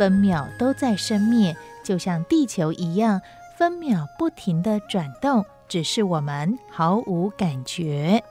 分秒都在生灭。就像地球一样，分秒不停地转动，只是我们毫无感觉。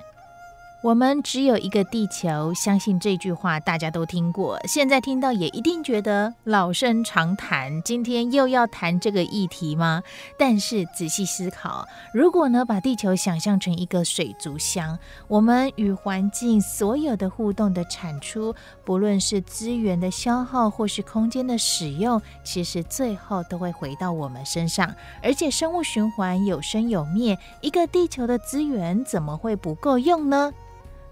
我们只有一个地球，相信这句话大家都听过。现在听到也一定觉得老生常谈。今天又要谈这个议题吗？但是仔细思考，如果呢，把地球想象成一个水族箱，我们与环境所有的互动的产出，不论是资源的消耗或是空间的使用，其实最后都会回到我们身上。而且生物循环有生有灭，一个地球的资源怎么会不够用呢？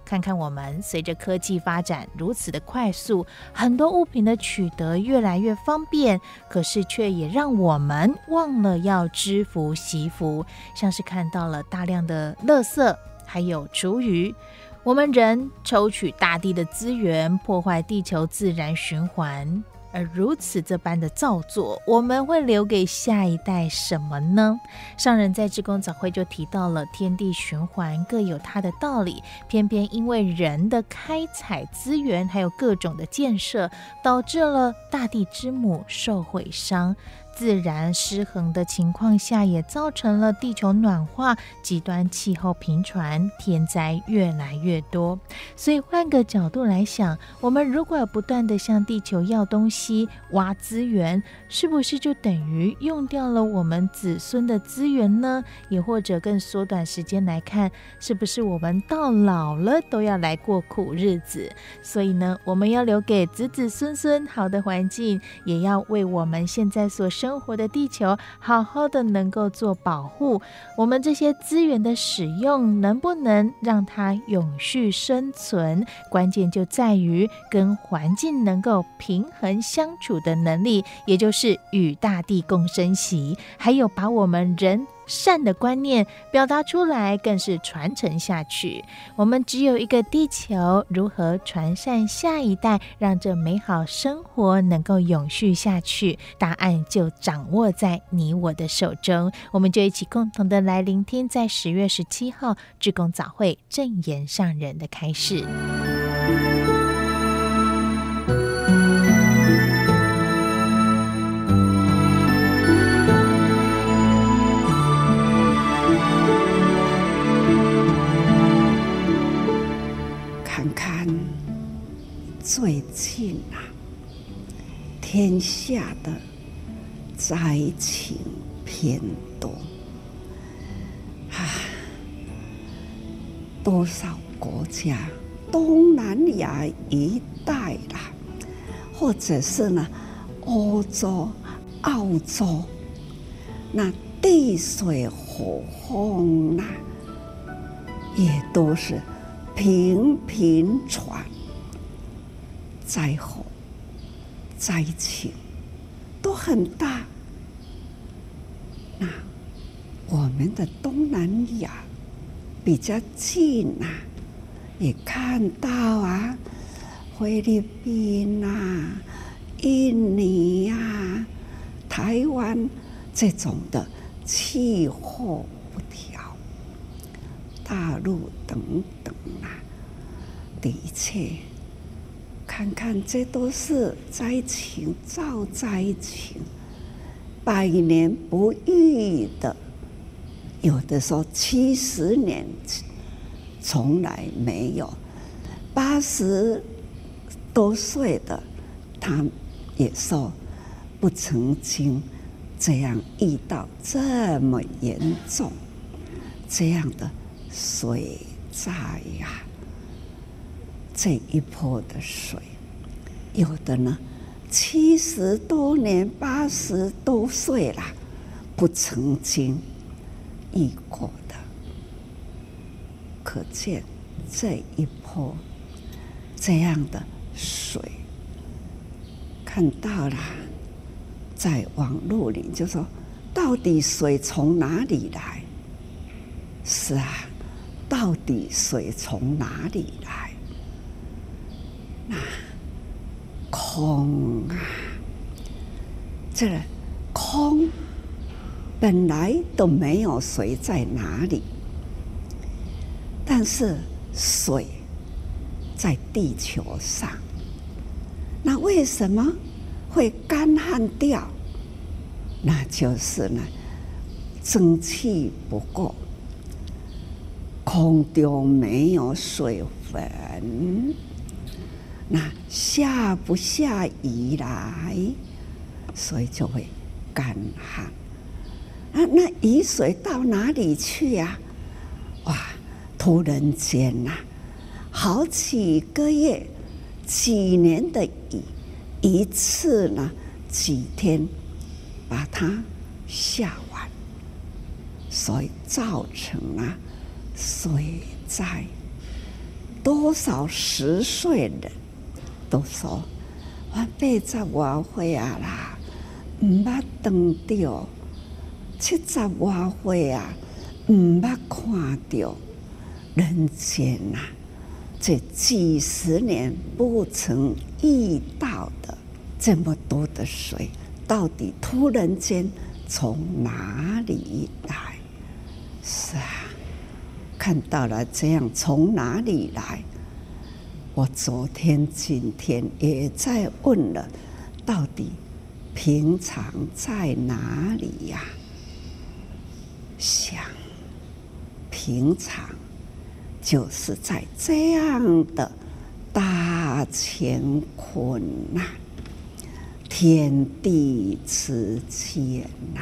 看看我们随着科技发展如此的快速，很多物品的取得越来越方便，可是却也让我们忘了要知福惜福。像是看到了大量的垃圾，还有厨余，我们人抽取大地的资源，破坏地球自然循环。而如此这般的造作，我们会留给下一代什么呢？上人在志公早会就提到了天地循环各有它的道理，偏偏因为人的开采资源，还有各种的建设，导致了大地之母受毁伤。自然失衡的情况下，也造成了地球暖化、极端气候频传、天灾越来越多。所以换个角度来想，我们如果不断地向地球要东西、挖资源，是不是就等于用掉了我们子孙的资源呢？也或者更缩短时间来看，是不是我们到老了都要来过苦日子？所以呢，我们要留给子子孙孙好的环境，也要为我们现在所生。生活的地球，好好的能够做保护。我们这些资源的使用，能不能让它永续生存？关键就在于跟环境能够平衡相处的能力，也就是与大地共生息，还有把我们人。善的观念表达出来，更是传承下去。我们只有一个地球，如何传善下一代，让这美好生活能够永续下去？答案就掌握在你我的手中。我们就一起共同的来聆听，在十月十七号志工早会正言上人的开示。最近啊，天下的灾情偏多啊，多少国家，东南亚一带啦，或者是呢，欧洲、澳洲，那地水火风呐，也都是频频传。灾后灾情都很大，那我们的东南亚比较近啊，也看到啊，菲律宾啊、印尼呀、啊、台湾这种的气候不调，大陆等等啊，的确。看看，这都是灾情，造灾情，百年不遇的。有的说七十年从来没有，八十多岁的他也说不曾经这样遇到这么严重这样的水灾呀、这一波的水，有的呢七十多年、八十多岁了，不曾经遇过的，可见这一波这样的水，看到了。在网络里就说，到底水从哪里来？是啊，到底水从哪里来？那空啊，这空本来都没有水在哪里，但是水在地球上，那为什么？会干旱掉，那就是呢，蒸汽不够，空中没有水分，那下不下雨来，所以就会干旱。啊，那雨水到哪里去呀？哇，突然间呐，好几个月、几年的雨。一次呢，几天把它下完，所以造成了水灾。多少十岁人都说：“我八十多岁啊啦，唔捌当到；七十多岁啊，唔捌看到人间呐。”这几十年不曾遇到的这么多的水，到底突然间从哪里来？是啊，看到了这样从哪里来？我昨天、今天也在问了，到底平常在哪里呀？想平常。就是在这样的大乾坤呐、天地之间呐，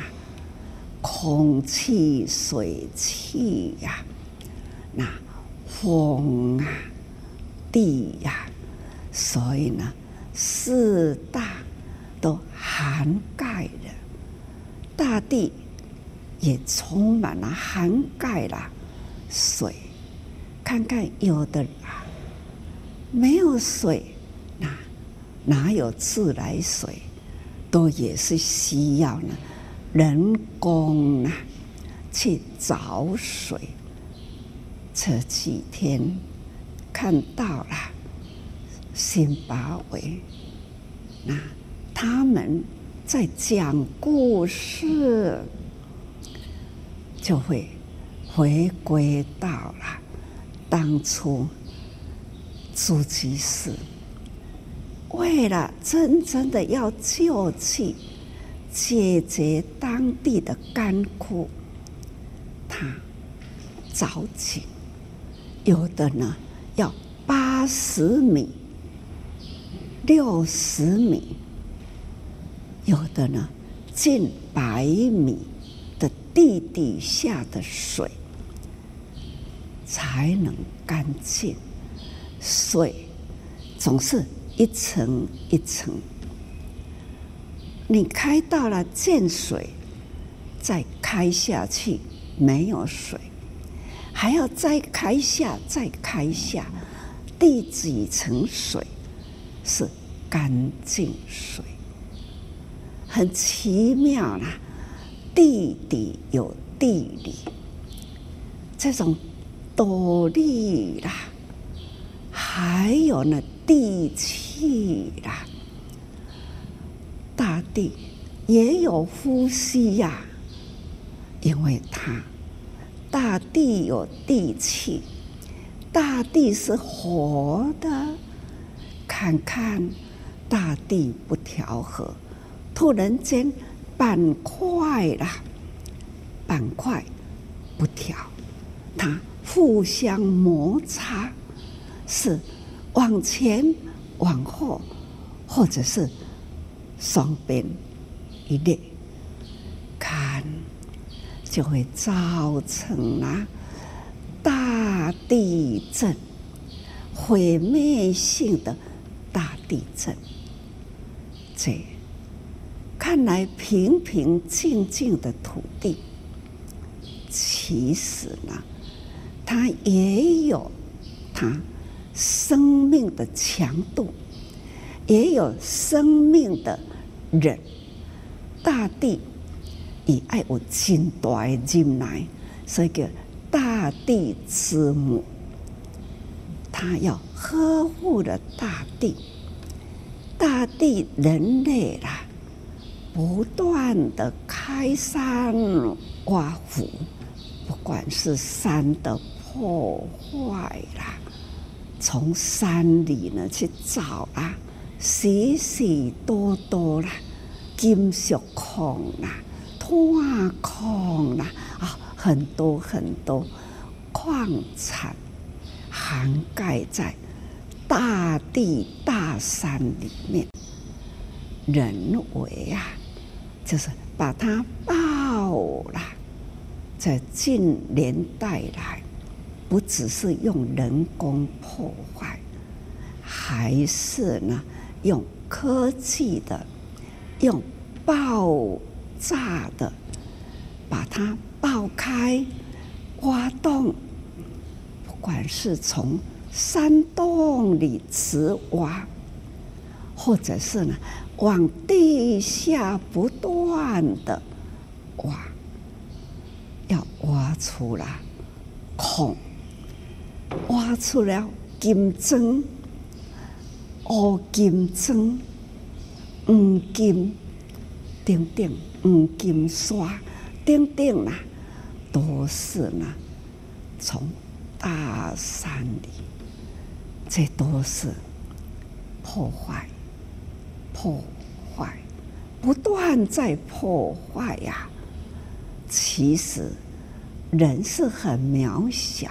空气、水气呀，那风啊、地呀，所以呢，四大都涵盖了，大地也充满了，涵盖了水。看看有的啊，没有水，那哪有自来水？都也是需要呢，人工啊去找水。这几天看到了辛巴维，那他们在讲故事，就会回归到了。当初诸居士为了真正的要救济、解决当地的干枯，他早起，有的呢要八十米、六十米，有的呢近百米的地底下的水。才能干净。水总是一层一层，你开到了见水，再开下去没有水，还要再开下，再开下，第几层水是干净水？很奇妙啦，地底有地理，这种。斗笠啦，还有那地气啦，大地也有呼吸呀、因为它大地有地气，大地是活的。看看大地不调和，突然间板块啦，板块不调，它。互相摩擦，是往前、往后，或者是双边一列，就会造成了大地震，毁灭性的大地震。这看来平平静静的土地，其实呢，它也有它生命的强度，也有生命的人。大地以爱我真大的忍耐，所以叫大地之母。他要呵护了大地，大地人类啦，不断的开山挖湖，不管是山的破坏啦，从山里呢去找啊，许许多多啦。金属矿啦，矿矿啦，啊，很多很多矿产涵盖在大地大山里面。人为啊，就是把它爆了。在近年代来，不只是用人工破坏，还是呢用科技的。用爆炸的把它爆开、挖洞，不管是从山洞里直挖，或者是呢往地下不断的挖，要挖出来孔，挖出了金砖、乌金砖。黄金等等，黄金山等等啦，都是呢，从大山里，这都是破坏，破坏，不断在破坏呀。其实人是很渺小，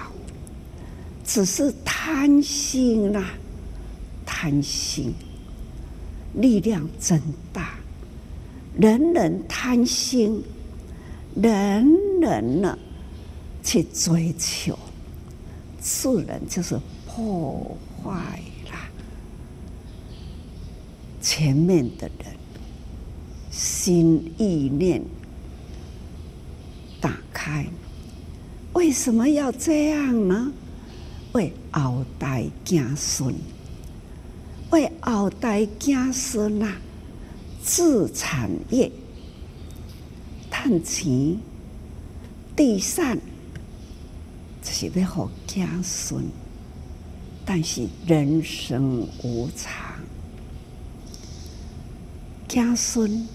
只是贪心呐，贪心。力量真大，人人贪心，人人呢去追求，自然就是破坏了。前面的人心意念打开，为什么要这样呢？为后代子孙。为后代子孙呐，自产业、赚钱、地善，这是要好子孙。但是人生无常，子孙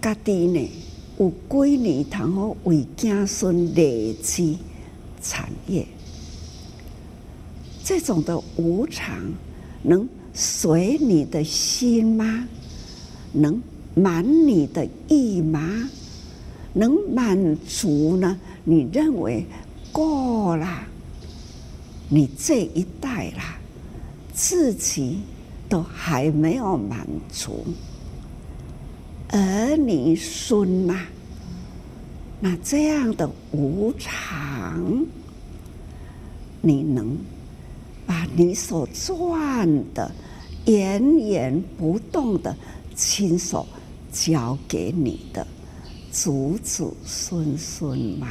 家己呢有几年通好为子孙累积产业，这种的无常。能随你的心吗？能满你的意吗？能满足呢？你认为够了？你这一代啦，自己都还没有满足，儿女孙呐，那这样的无常，你能？把你所赚的源源不动的亲手交给你的祖祖孙孙吗？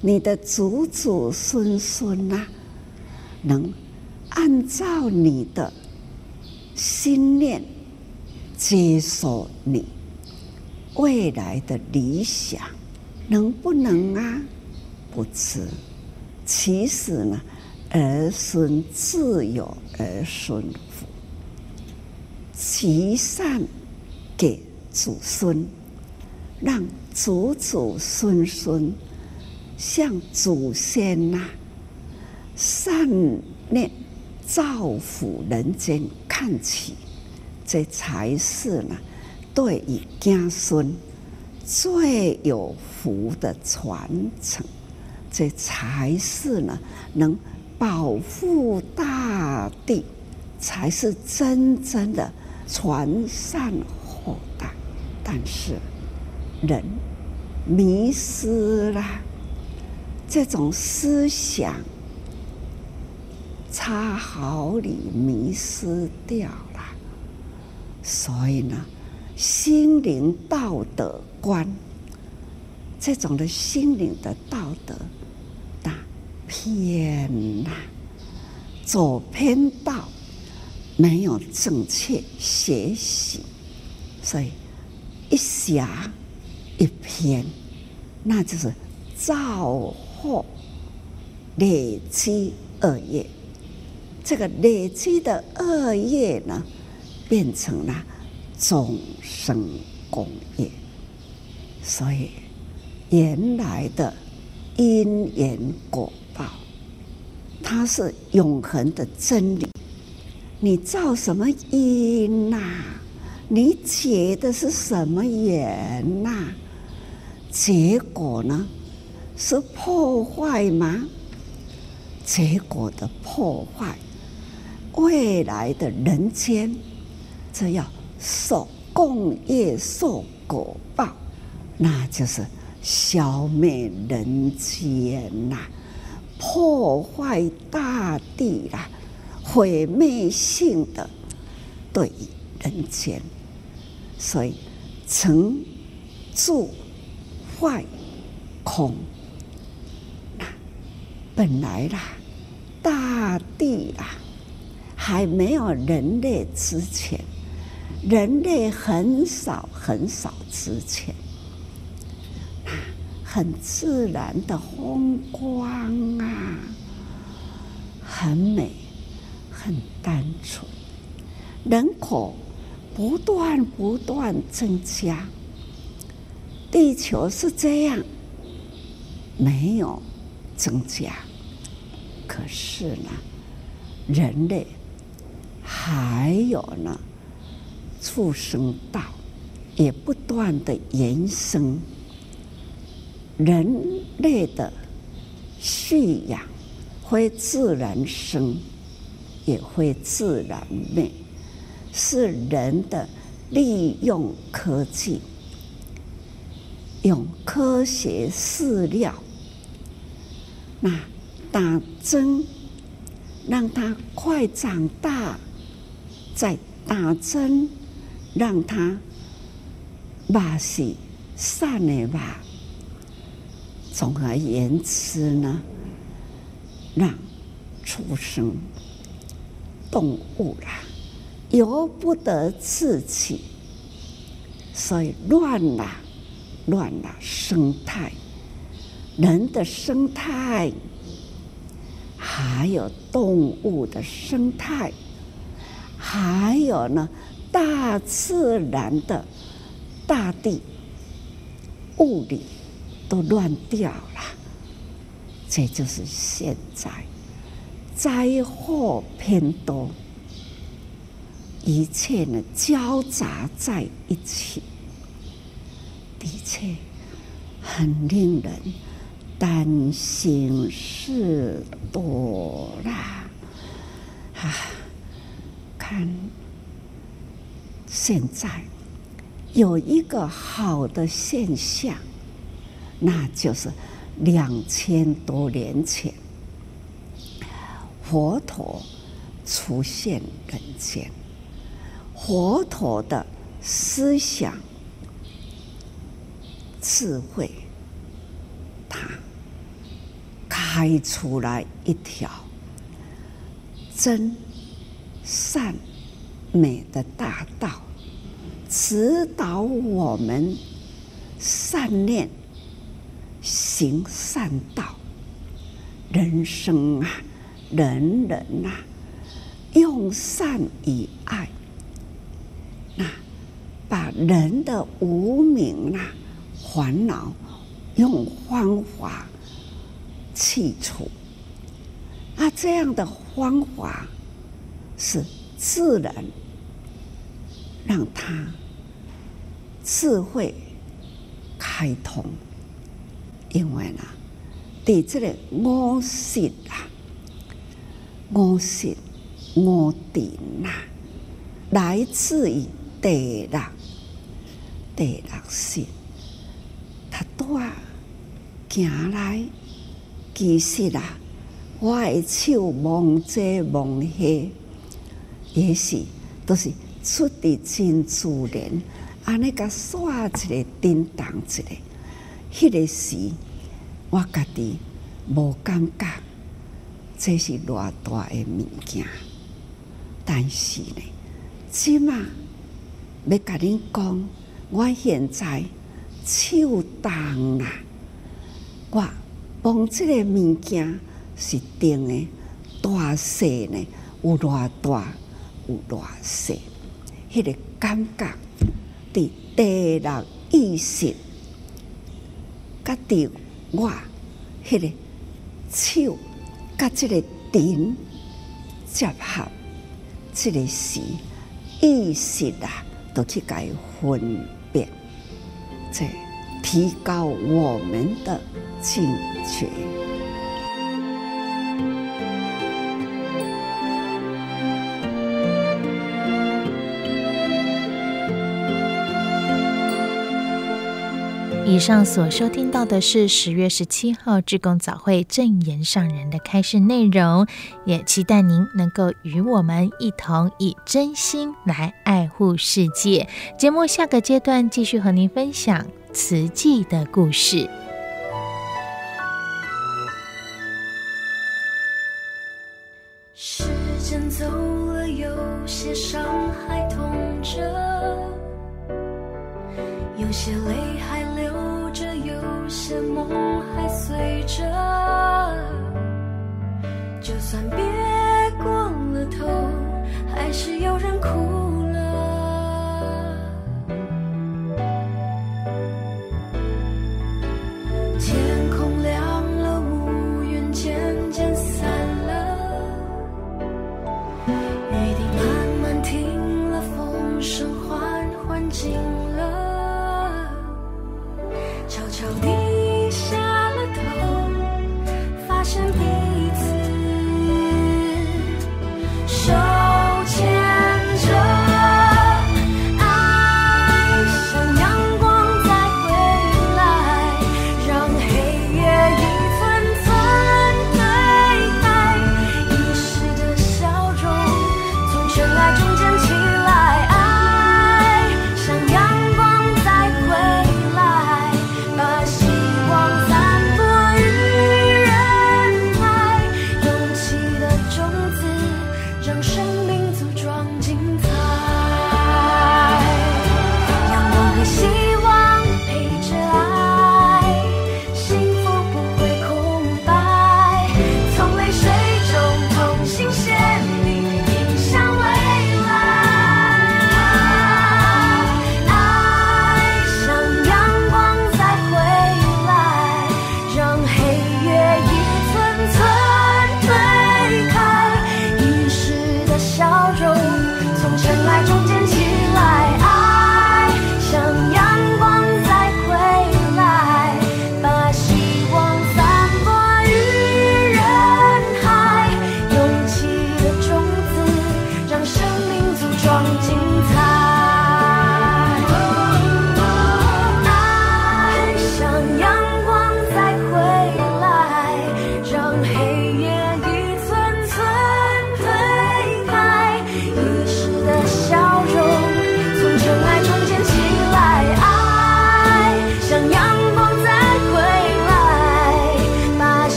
你的祖祖孙孙呐，能按照你的心念接受你未来的理想，能不能啊？不知，其实呢。儿孙自有儿孙积善给祖孙，让祖祖孙孙向祖先呐、善念造福人间看齐，这才是呢对于家孙最有福的传承，这才是呢能。保护大地，才是真正的传善后代。但是，人迷失了，这种思想差毫厘迷失掉了，所以呢，心灵道德观这种的心灵的道德大偏呐，走偏道，没有正确学习，所以一邪一偏，那就是造祸累积恶业。这个累积的恶业呢，变成了众生功业。所以原来的因缘果报，它是永恒的真理。你造什么因呐？你结的是什么缘呐？结果呢？是破坏吗？结果的破坏，未来的人间，这要受共业受果报，那就是消灭人间呐，破坏大地啦。毁灭性的对人间，所以成住坏空，那本来啦，大地啦，还没有人类之前，人类很少很少之前，很自然的风光啊，很美。很单纯，人口不断不断增加，地球是这样，没有增加。可是呢，人类还有呢，畜生道也不断的延伸，人类的畜养会自然生。也会自然灭，是人的利用科技，用科学饲料，那打针让它快长大，再打针让它把戏散了吧。总而言之呢，让畜生。动物啦，由不得自己，所以乱了，乱了生态，人的生态，还有动物的生态，还有呢，大自然的大地物理都乱掉了，这就是现在。灾祸偏多，一切呢交杂在一起，的确很令人担心事多啦。啊，看现在有一个好的现象，那就是两千多年前。佛陀出现人间，佛陀的思想、智慧，他开出来一条真善美的大道，指导我们善念行善道，人生啊。人人呐、啊，用善与爱，那把人的无明呐、烦恼，用方法去除。那，这样的方法是自然，让他智慧开通。因为呢，对这个我信啊。五识五定呐，来自于第六第六识，我行来，其实啊，我的手摸这摸那，也是都是出自真自然，安尼个刷一个，叮当一个，迄个时我家己无感觉，这是偌大的物件。但是呢，即马要甲恁讲，我现在手重啦，我摸这个物件是定的，大细呢有偌大，有偌细，迄个感觉伫第六意识，甲伫我迄个手，甲这个顶结合，这个是意识啊，都去改分别，这提高我们的警觉。以上所收听到的是十月十七号志工早会正言上人的开示内容，也期待您能够与我们一同以真心来爱护世界。节目下个阶段继续和您分享慈济的故事。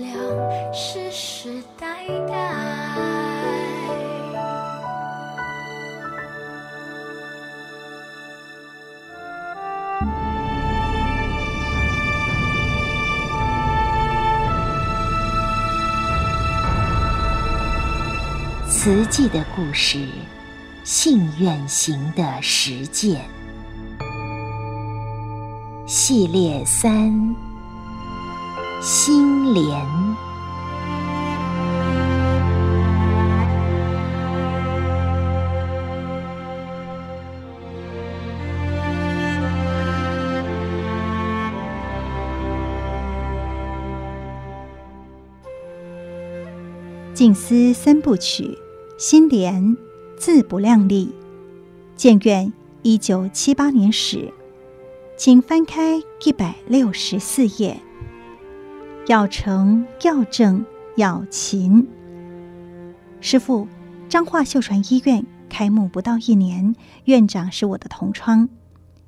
量，世世代代慈济的故事，信愿行的实践。系列三：心莲。静思三部曲，心莲自不量力。建院一九七八年始，请翻开一百六十四页。要诚要正要勤。师父，彰化秀传医院开幕不到一年，院长是我的同窗。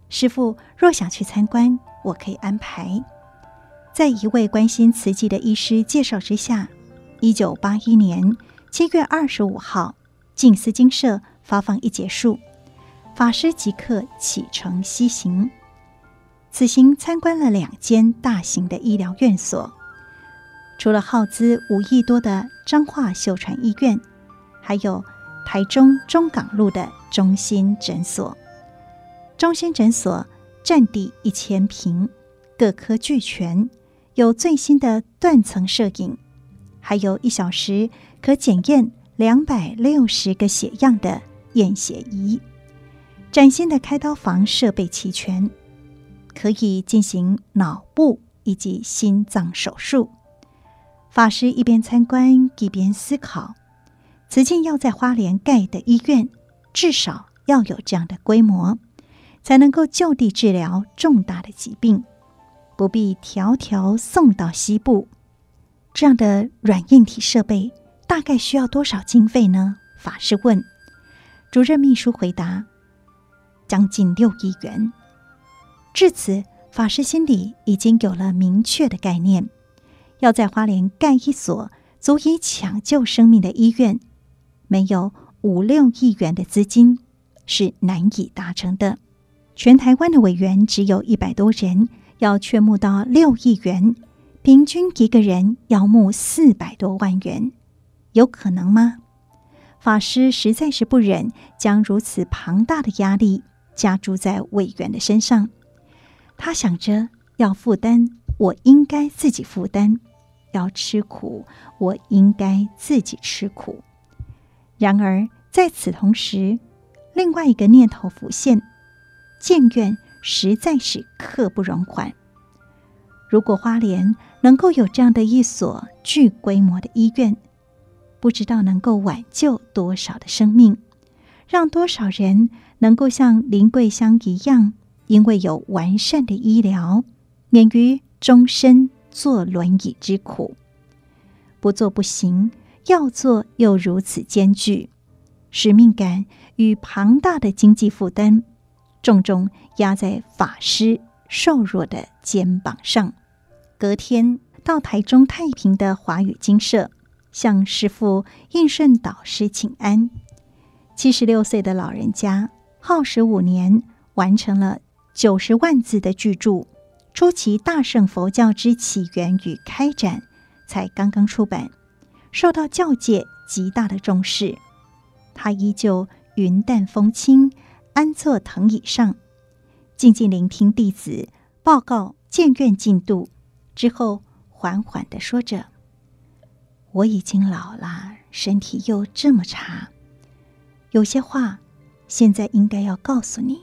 师父若想去参观，我可以安排。在一位关心慈济的医师介绍之下。一九八一年七月二十五号，静思精舍发放一结束，法师即刻启程西行。此行参观了两间大型的医疗院所，除了耗资五亿多的彰化秀传医院，还有台中中港路的中心诊所。中心诊所占地一千坪，各科俱全，有最新的断层摄影。还有一小时可检验两百六十个血样的验血仪，崭新的开刀房设备齐全，可以进行脑部以及心脏手术。法师一边参观一边思考：慈济要在花莲盖的医院，至少要有这样的规模，才能够就地治疗重大的疾病，不必迢迢送到西部。这样的软硬体设备大概需要多少经费呢？法师问。主任秘书回答：将近六亿元。至此，法师心里已经有了明确的概念，要在花莲盖一所足以抢救生命的医院，没有五六亿元的资金是难以达成的。全台湾的委员只有一百多人，要劝募到六亿元。平均一个人要募四百多万元，有可能吗？法师实在是不忍将如此庞大的压力加诸在委员的身上。他想着要负担，我应该自己负担；要吃苦，我应该自己吃苦。然而在此同时，另外一个念头浮现：建院实在是刻不容缓。如果花莲能够有这样的一所巨规模的医院，不知道能够挽救多少的生命，让多少人能够像林桂香一样，因为有完善的医疗，免于终身坐轮椅之苦。不做不行，要做又如此艰巨，使命感与庞大的经济负担，重重压在法师瘦弱的肩膀上。隔天到台中太平的华语精舍，向师父应顺导师请安。七十六岁的老人家耗时五年，完成了九十万字的巨著《初期大圣佛教之起源与开展》，才刚刚出版，受到教界极大的重视。他依旧云淡风轻，安坐藤椅上，静静聆听弟子报告建院进度。之后，缓缓地说着：“我已经老了，身体又这么差，有些话现在应该要告诉你。”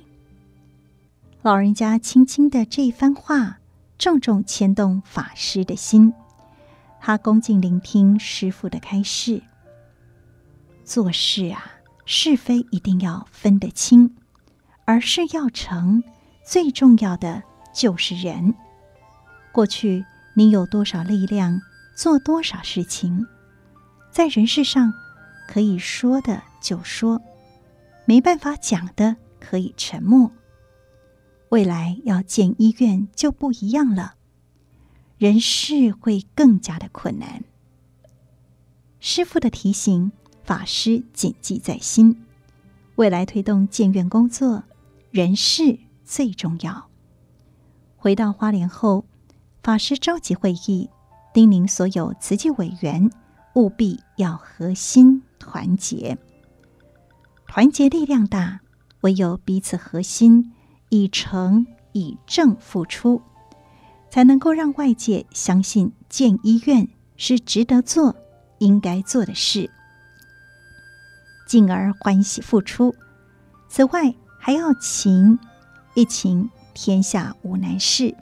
老人家轻轻的这一番话，重重牵动法师的心。他恭敬聆听师傅的开示：“做事啊，是非一定要分得清，而事要成，最重要的就是人。”过去你有多少力量，做多少事情，在人世上可以说的就说，没办法讲的可以沉默。未来要建医院就不一样了，人事会更加的困难。师傅的提醒，法师谨记在心。未来推动建院工作，人事最重要。回到花莲后。法师召集会议，叮咛所有慈济委员务必要核心团结，团结力量大，唯有彼此核心，以诚以正付出，才能够让外界相信建医院是值得做、应该做的事，进而欢喜付出。此外，还要勤，一勤天下无难事。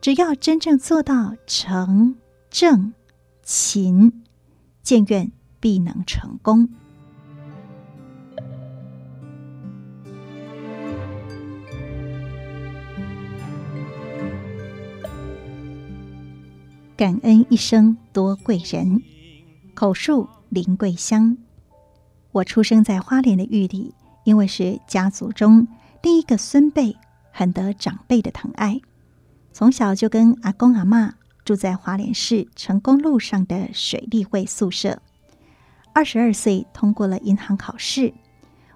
只要真正做到诚、正、勤，建院必能成功。感恩一生多贵人，口述林桂香。我出生在花莲的玉里，因为是家族中第一个孙辈，很得长辈的疼爱。从小就跟阿公阿嬷住在花莲市成功路上的水利会宿舍。二十二岁通过了银行考试，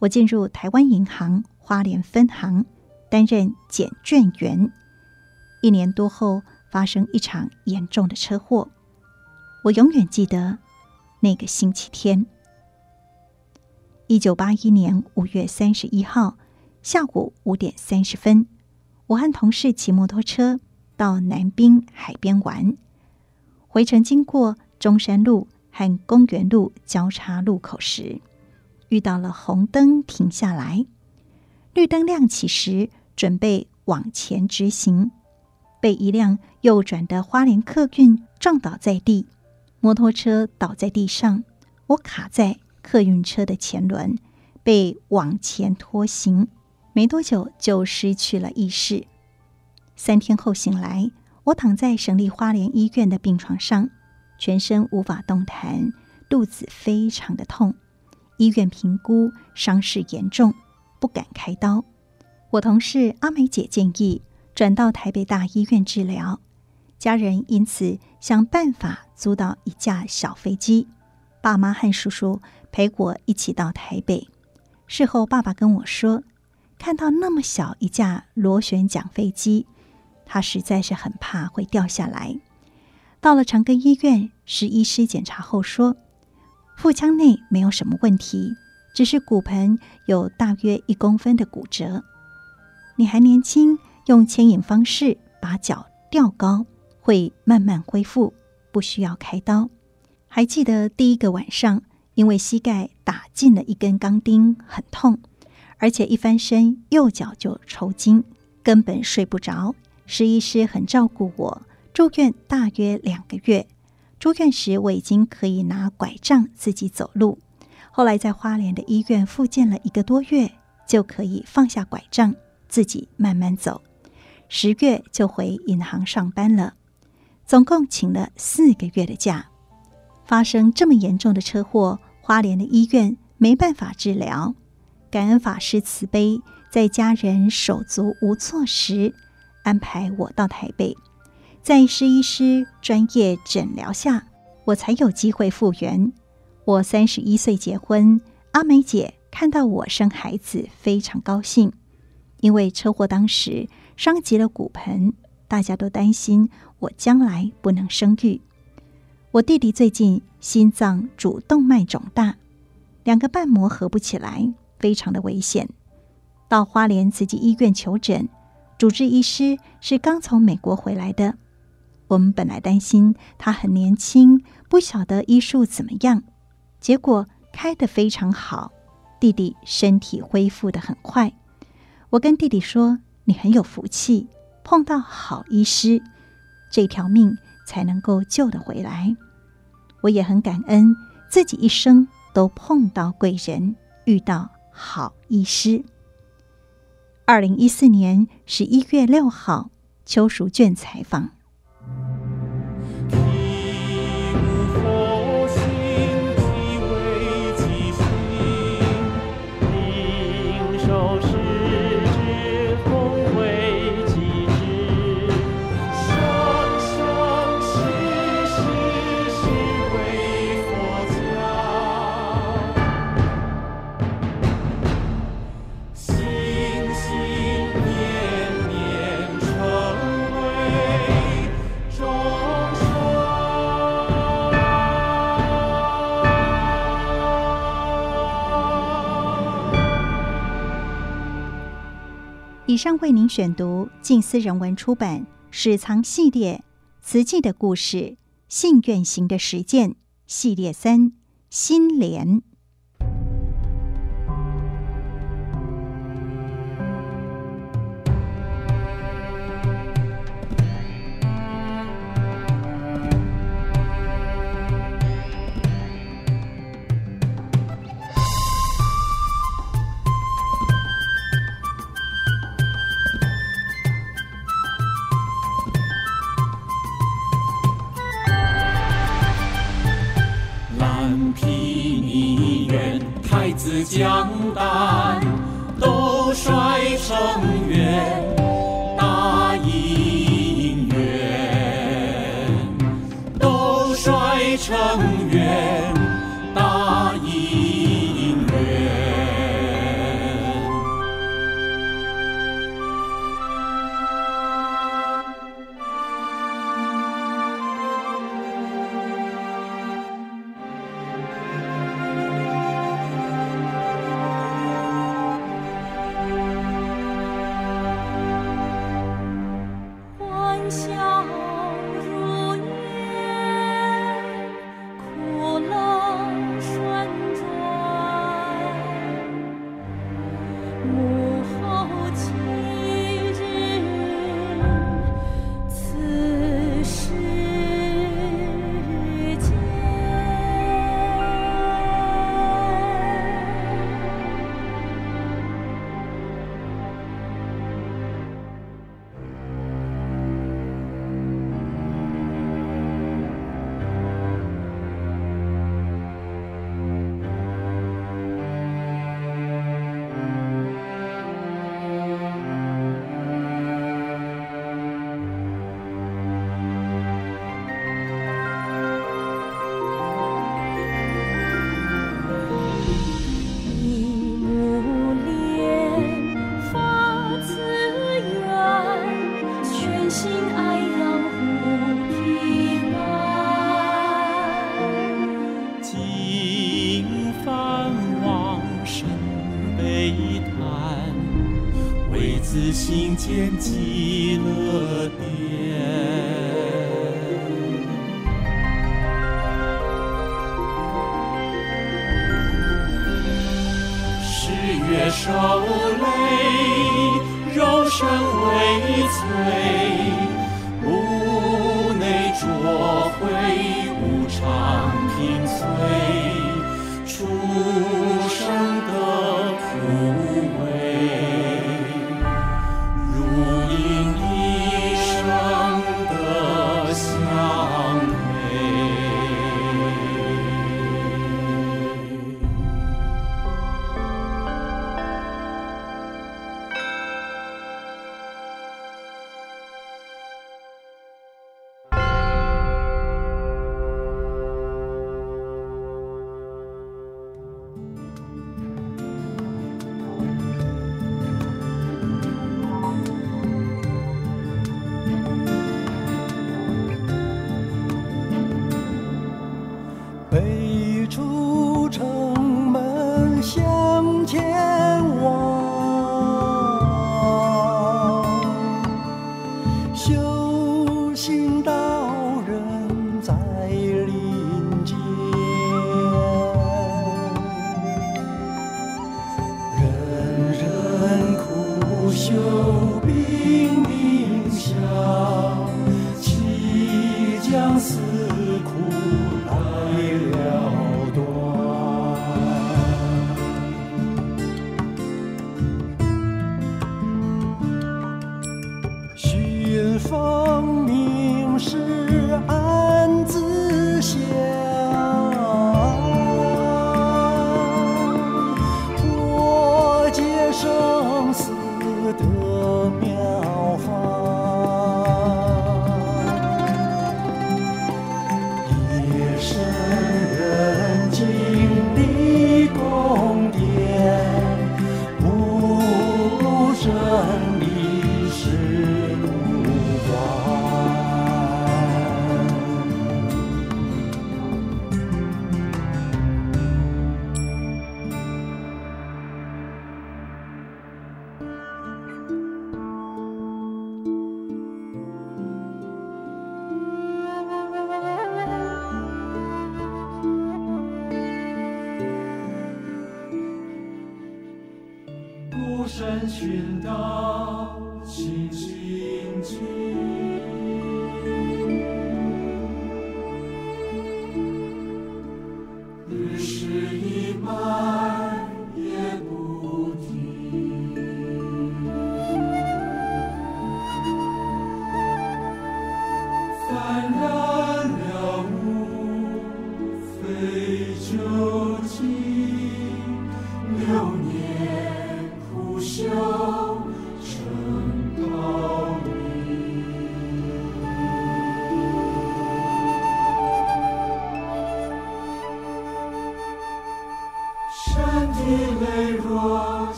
我进入台湾银行花莲分行担任检卷员。一年多后，发生一场严重的车祸，我永远记得那个星期天。一九八一年五月三十一号下午五点三十分，我和同事骑摩托车到南滨海边玩，回程经过中山路和公园路交叉路口时，遇到了红灯，停下来，绿灯亮起时，准备往前直行。被一辆右转的花莲客运撞倒在地，摩托车倒在地上，我卡在客运车的前轮，被往前拖行，没多久就失去了意识。三天后醒来，我躺在省立花莲医院的病床上，全身无法动弹，肚子非常的痛。医院评估伤势严重，不敢开刀。我同事阿美姐建议。转到台北大医院治疗，家人因此想办法租到一架小飞机，爸妈和叔叔陪我一起到台北。事后，爸爸跟我说，看到那么小一架螺旋桨飞机，他实在是很怕会掉下来。到了长庚医院，是医师检查后说，腹腔内没有什么问题，只是骨盆有大约一公分的骨折。你还年轻。用牵引方式把脚吊高，会慢慢恢复，不需要开刀。还记得第一个晚上，因为膝盖打进了一根钢钉，很痛，而且一翻身右脚就抽筋，根本睡不着。石医师很照顾我，住院大约两个月。住院时我已经可以拿拐杖自己走路，后来在花莲的医院复健了一个多月，就可以放下拐杖，自己慢慢走。十月就回银行上班了，总共请了四个月的假。发生这么严重的车祸，花莲的医院没办法治疗。感恩法师慈悲，在家人手足无措时，安排我到台北，在施医师专业诊疗下，我才有机会复原。我三十一岁结婚，阿梅姐看到我生孩子非常高兴，因为车祸当时。伤及了骨盆，大家都担心我将来不能生育。我弟弟最近心脏主动脉肿大，两个瓣膜合不起来，非常的危险。到花莲慈济医院求诊，主治医师是刚从美国回来的。我们本来担心他很年轻，不晓得医术怎么样，结果开得非常好，弟弟身体恢复得很快。我跟弟弟说。你很有福气，碰到好医师，这条命才能够救得回来。我也很感恩自己一生都碰到贵人，遇到好医师。二零一四年十一月六号，邱淑娟采访。以上为您选读近思人文出版史藏系列慈济的故事，信愿行的实践系列三心莲。江丹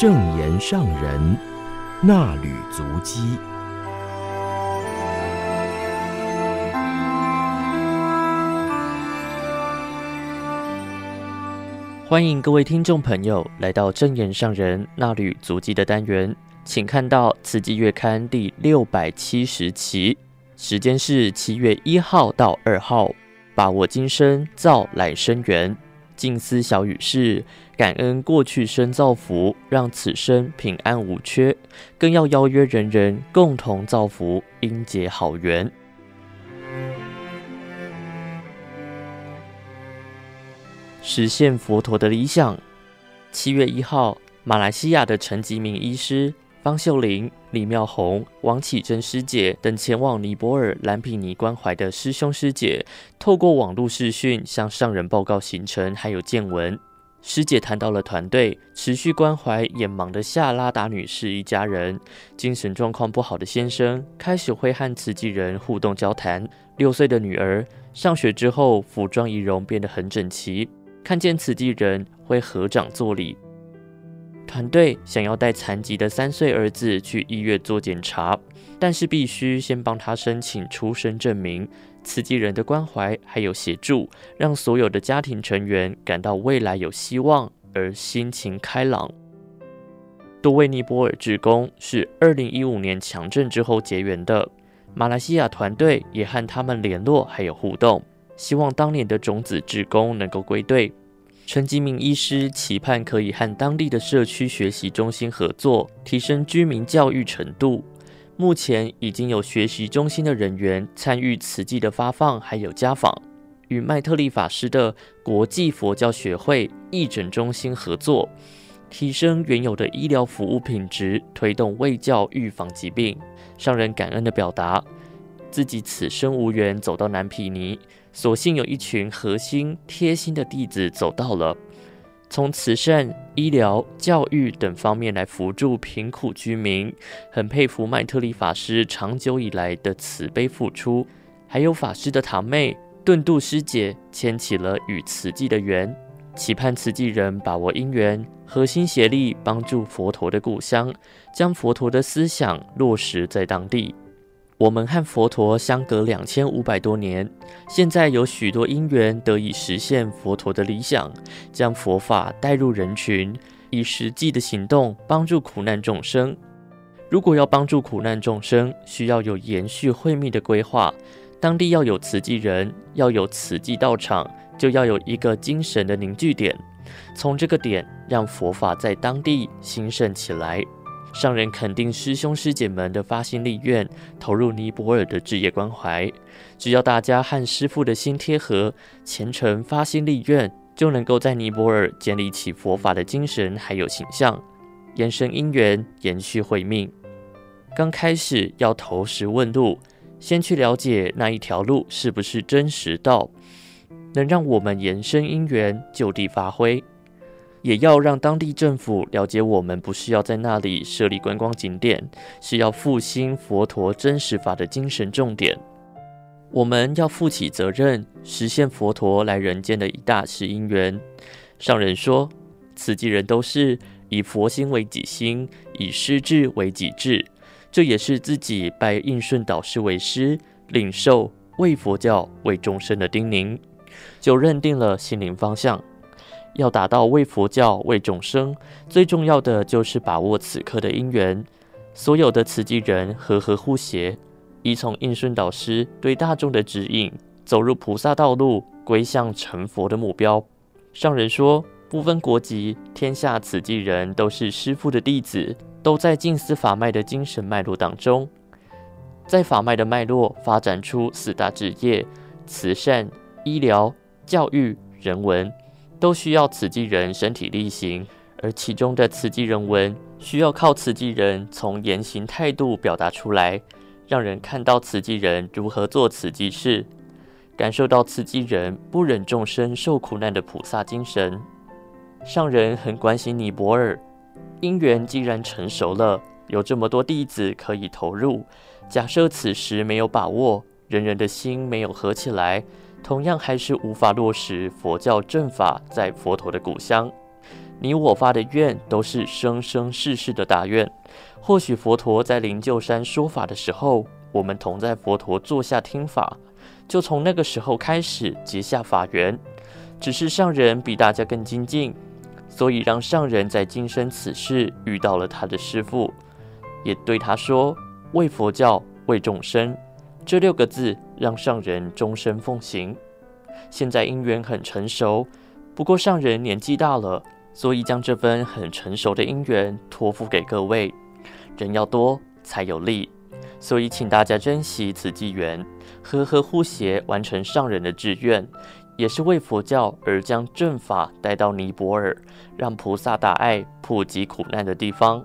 正言上人那履足迹。欢迎各位听众朋友来到正言上人那履足迹的单元，请看到《慈济月刊》第六百七十期，时间是七月一号到二号。把握今生造来生缘，静思小语是感恩过去生造福，让此生平安无缺，更要邀约人人共同造福，应结好缘。实现佛陀的理想。七月一号，马来西亚的陈吉明医师、方秀玲、李妙红、王启珍师姐等前往尼泊尔蓝毗尼关怀的师兄师姐，透过网络视讯向上人报告行程还有见闻。师姐谈到了团队持续关怀眼盲的夏拉达女士一家人，精神状况不好的先生开始会和慈济人互动交谈。六岁的女儿上学之后，服装仪容变得很整齐，看见慈济人会合掌作礼。团队想要带残疾的三岁儿子去医院做检查，但是必须先帮他申请出生证明。慈济人的关怀还有协助，让所有的家庭成员感到未来有希望，而心情开朗。多位尼泊尔志工是二零一五年强震之后结缘的，马来西亚团队也和他们联络还有互动，希望当年的种子志工能够归队。陈吉明医师期盼可以和当地的社区学习中心合作，提升居民教育程度。目前已经有学习中心的人员参与慈济的发放，还有家访，与麦特利法师的国际佛教学会义诊中心合作，提升原有的医疗服务品质，推动卫教预防疾病。上人感恩地表达，自己此生无缘走到南皮尼，所幸有一群核心贴心的弟子走到了。从慈善、医疗、教育等方面来扶助贫苦居民，很佩服麦特利法师长久以来的慈悲付出，还有法师的堂妹顿度师姐牵起了与慈济的缘，期盼慈济人把握因缘，合心协力帮助佛陀的故乡，将佛陀的思想落实在当地。我们和佛陀相隔两千五百多年，现在有许多因缘得以实现佛陀的理想，将佛法带入人群，以实际的行动帮助苦难众生。如果要帮助苦难众生，需要有延续慧命的规划，当地要有慈济人，要有慈济道场，就要有一个精神的凝聚点，从这个点让佛法在当地兴盛起来。上人肯定师兄师姐们的发心立愿，投入尼泊尔的置业关怀。只要大家和师父的心贴合，虔诚发心立愿，就能够在尼泊尔建立起佛法的精神还有形象，延伸因缘，延续慧命。刚开始要投石问路，先去了解那一条路是不是真实道，能让我们延伸因缘，就地发挥。也要让当地政府了解，我们不是要在那里设立观光景点，是要复兴佛陀真实法的精神重点。我们要负起责任，实现佛陀来人间的一大事因缘。上人说，慈济人都是以佛心为己心，以师志为己志，这也是自己拜应顺导师为师，领受为佛教为众生的叮咛，就认定了心灵方向。要达到为佛教、为众生，最重要的就是把握此刻的因缘。所有的慈济人和和互协，依从印顺导师对大众的指引，走入菩萨道路，归向成佛的目标。上人说，不分国籍，天下慈济人都是师父的弟子，都在静思法脉的精神脉络当中，在法脉的脉络发展出四大职业：慈善、医疗、教育、人文。都需要慈济人身体力行，而其中的慈济人文需要靠慈济人从言行态度表达出来，让人看到慈济人如何做慈济事，感受到慈济人不忍众生受苦难的菩萨精神。上人很关心尼泊尔，因缘既然成熟了，有这么多弟子可以投入，假设此时没有把握，人人的心没有合起来。同样还是无法落实佛教正法在佛陀的故乡。你我发的愿都是生生世世的大愿。或许佛陀在灵鹫山说法的时候，我们同在佛陀座下听法，就从那个时候开始结下法缘。只是上人比大家更精进，所以让上人在今生此世遇到了他的师父，也对他说：“为佛教，为众生。”这六个字让上人终身奉行。现在因缘很成熟，不过上人年纪大了，所以将这份很成熟的因缘托付给各位。人要多才有力，所以请大家珍惜此机缘，和和互协，完成上人的志愿，也是为佛教而将正法带到尼泊尔，让菩萨大爱普及苦难的地方。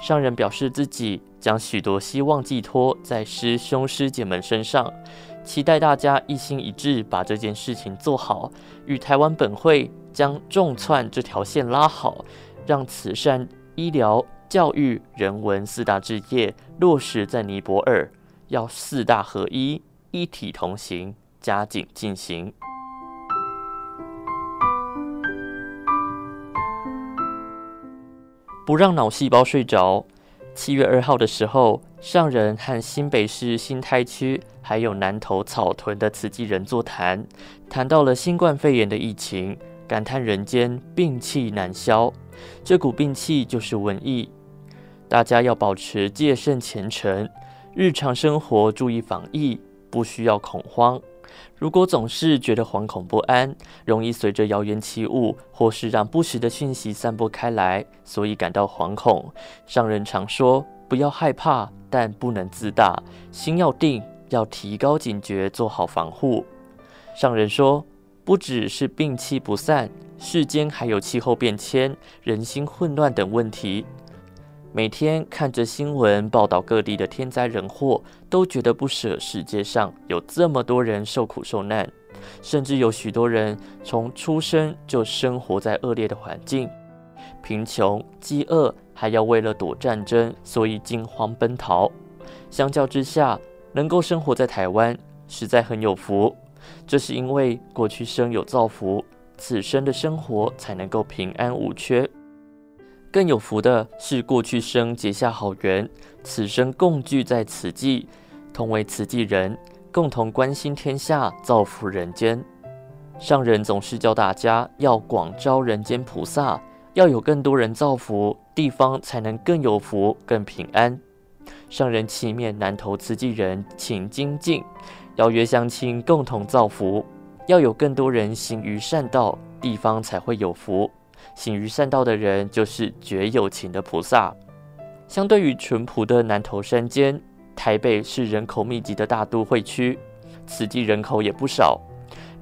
上人表示自己将许多希望寄托在师兄师姐们身上，期待大家一心一志把这件事情做好，与台湾本会将种窜这条线拉好，让慈善、医疗、教育、人文四大志业落实在尼泊尔，要四大合一，一体同行，加紧进行。不让脑细胞睡着。七月二号的时候，上人和新北市新泰区还有南投草屯的慈济人座谈，谈到了新冠肺炎的疫情，感叹人间病气难消，这股病气就是瘟疫。大家要保持戒慎虔诚，日常生活注意防疫，不需要恐慌。如果总是觉得惶恐不安，容易随着谣言起舞，或是让不实的讯息散播开来，所以感到惶恐。上人常说，不要害怕，但不能自大，心要定，要提高警觉，做好防护。上人说，不只是病气不散，世间还有气候变迁、人心混乱等问题。每天看着新闻报道各地的天灾人祸，都觉得不舍。世界上有这么多人受苦受难，甚至有许多人从出生就生活在恶劣的环境，贫穷、饥饿，还要为了躲战争，所以惊慌奔逃。相较之下，能够生活在台湾，实在很有福。这是因为过去生有造福，此生的生活才能够平安无缺。更有福的是，过去生结下好缘，此生共聚在此际，同为慈济人，共同关心天下，造福人间。上人总是教大家要广招人间菩萨，要有更多人造福，地方才能更有福、更平安。上人祈勉南投慈济人请精进，邀约乡亲共同造福，要有更多人行于善道，地方才会有福。行于善道的人，就是绝有情的菩萨。相对于淳朴的南投山间，台北是人口密集的大都会区，此地人口也不少。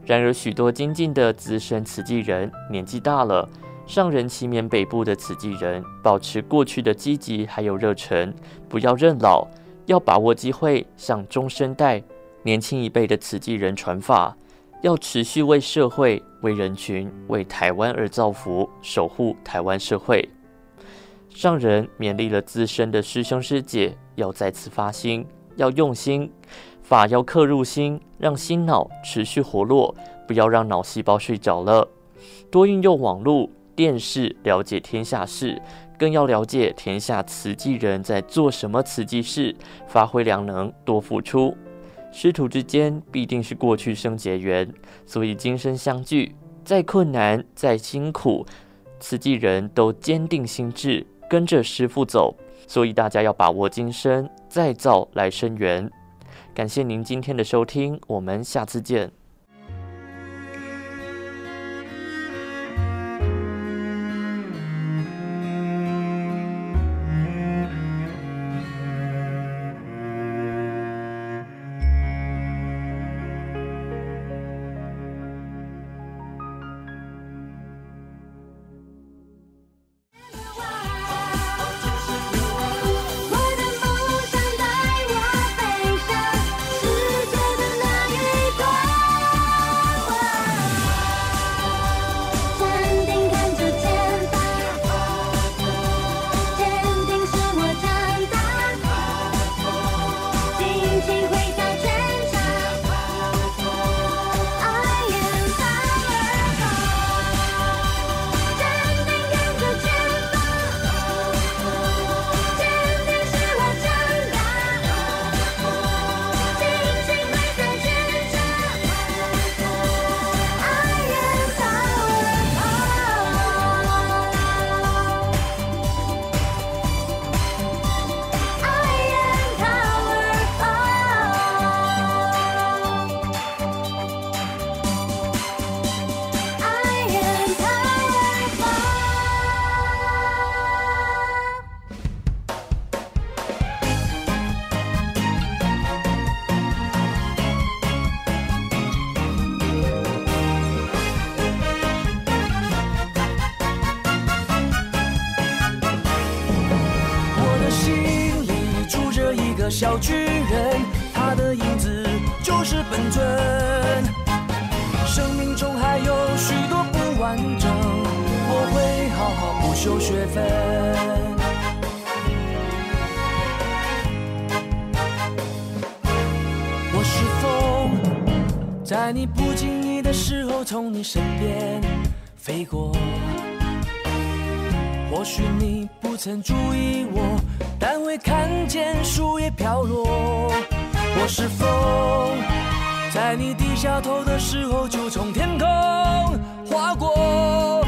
然而，许多精进的资深慈济人年纪大了，上人祈勉北部的慈济人保持过去的积极还有热忱，不要认老，要把握机会向中生代、年轻一辈的慈济人传法。要持续为社会、为人群、为台湾而造福，守护台湾社会。上人勉励了资深的师兄师姐，要再次发心，要用心，法要刻入心，让心脑持续活络，不要让脑细胞睡着了。多运用网络、电视了解天下事，更要了解天下慈济人在做什么慈济事，发挥良能，多付出。师徒之间必定是过去生结缘，所以今生相聚，再困难再辛苦，慈济人都坚定心志，跟着师父走。所以大家要把握今生，再造来生缘。感谢您今天的收听，我们下次见。小巨人，他的影子就是本尊。生命中还有许多不完整。我会好好补修学分。我是风，在你不经意的时候从你身边飞过。或许你不曾注意我，但会看见树叶飘落。我是风，在你低下头的时候就从天空划过。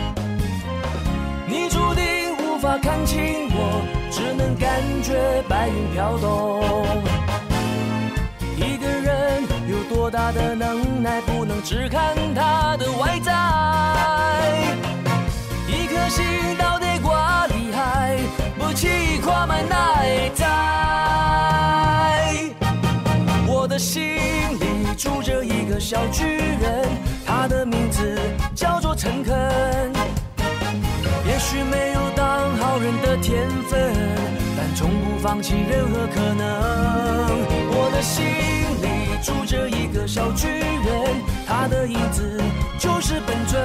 你注定无法看清我，只能感觉白云飘动。一个人有多大的能耐，不能只看他的外在。一颗心到，不去跨满那一在。我的心里住着一个小巨人，他的名字叫做诚恳。也许没有当好人的天分，但从不放弃任何可能。我的心里住着一个小巨人，他的影子就是本尊。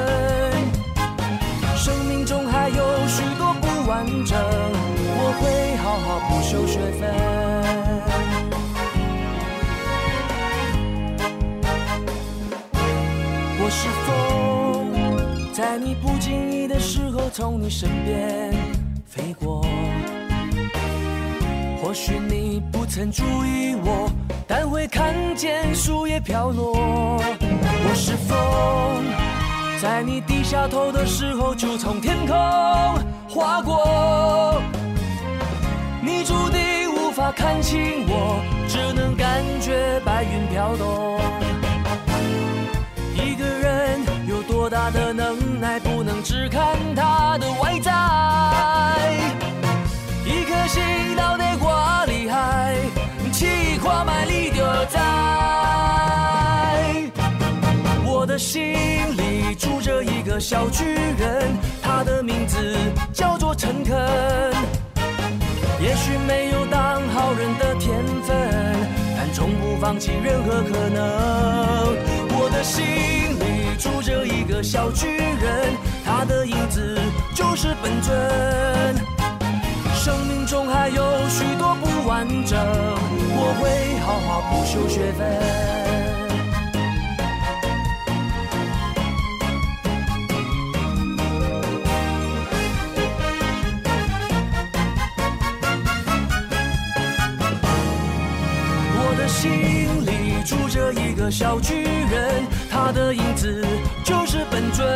生命中还有许多完整，我会好好补修学分。我是风，在你不经意的时候从你身边飞过。或许你不曾注意我，但会看见树叶飘落。我是风。在你低下头的时候，就从天空划过。你注定无法看清我，只能感觉白云飘动。一个人有多大的能耐，不能只看他的外在。一颗心到底多厉害，气跨万里就在。我的心里住着一个小巨人，他的名字叫做诚恳。也许没有当好人的天分，但从不放弃任何可能。我的心里住着一个小巨人，他的影子就是本尊。生命中还有许多不完整，我会好好补修学分。一个小巨人，他的影子就是本尊。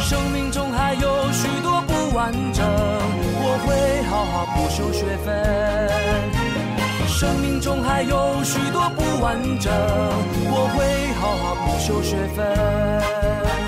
生命中还有许多不完整，我会好好补修学分。生命中还有许多不完整，我会好好补修学分。